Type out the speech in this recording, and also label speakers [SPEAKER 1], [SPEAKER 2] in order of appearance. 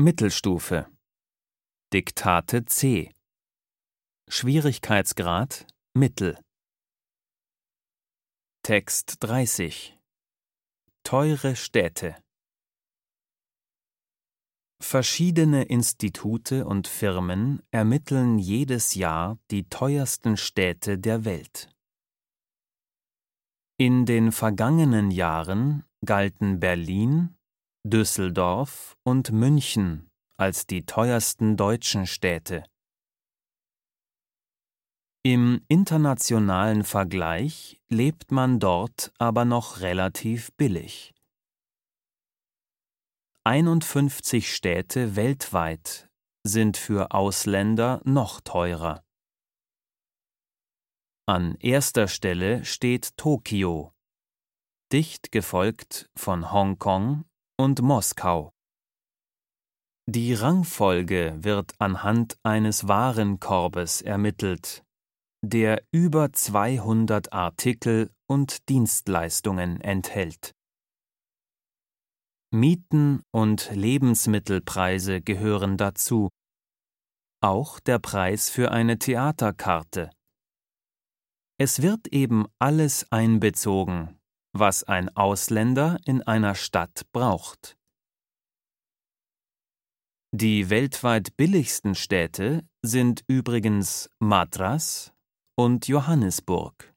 [SPEAKER 1] Mittelstufe. Diktate C. Schwierigkeitsgrad Mittel. Text 30 Teure Städte. Verschiedene Institute und Firmen ermitteln jedes Jahr die teuersten Städte der Welt. In den vergangenen Jahren galten Berlin, Düsseldorf und München als die teuersten deutschen Städte. Im internationalen Vergleich lebt man dort aber noch relativ billig. 51 Städte weltweit sind für Ausländer noch teurer. An erster Stelle steht Tokio, dicht gefolgt von Hongkong und Moskau. Die Rangfolge wird anhand eines Warenkorbes ermittelt, der über 200 Artikel und Dienstleistungen enthält. Mieten und Lebensmittelpreise gehören dazu, auch der Preis für eine Theaterkarte. Es wird eben alles einbezogen, was ein Ausländer in einer Stadt braucht. Die weltweit billigsten Städte sind übrigens Madras und Johannesburg.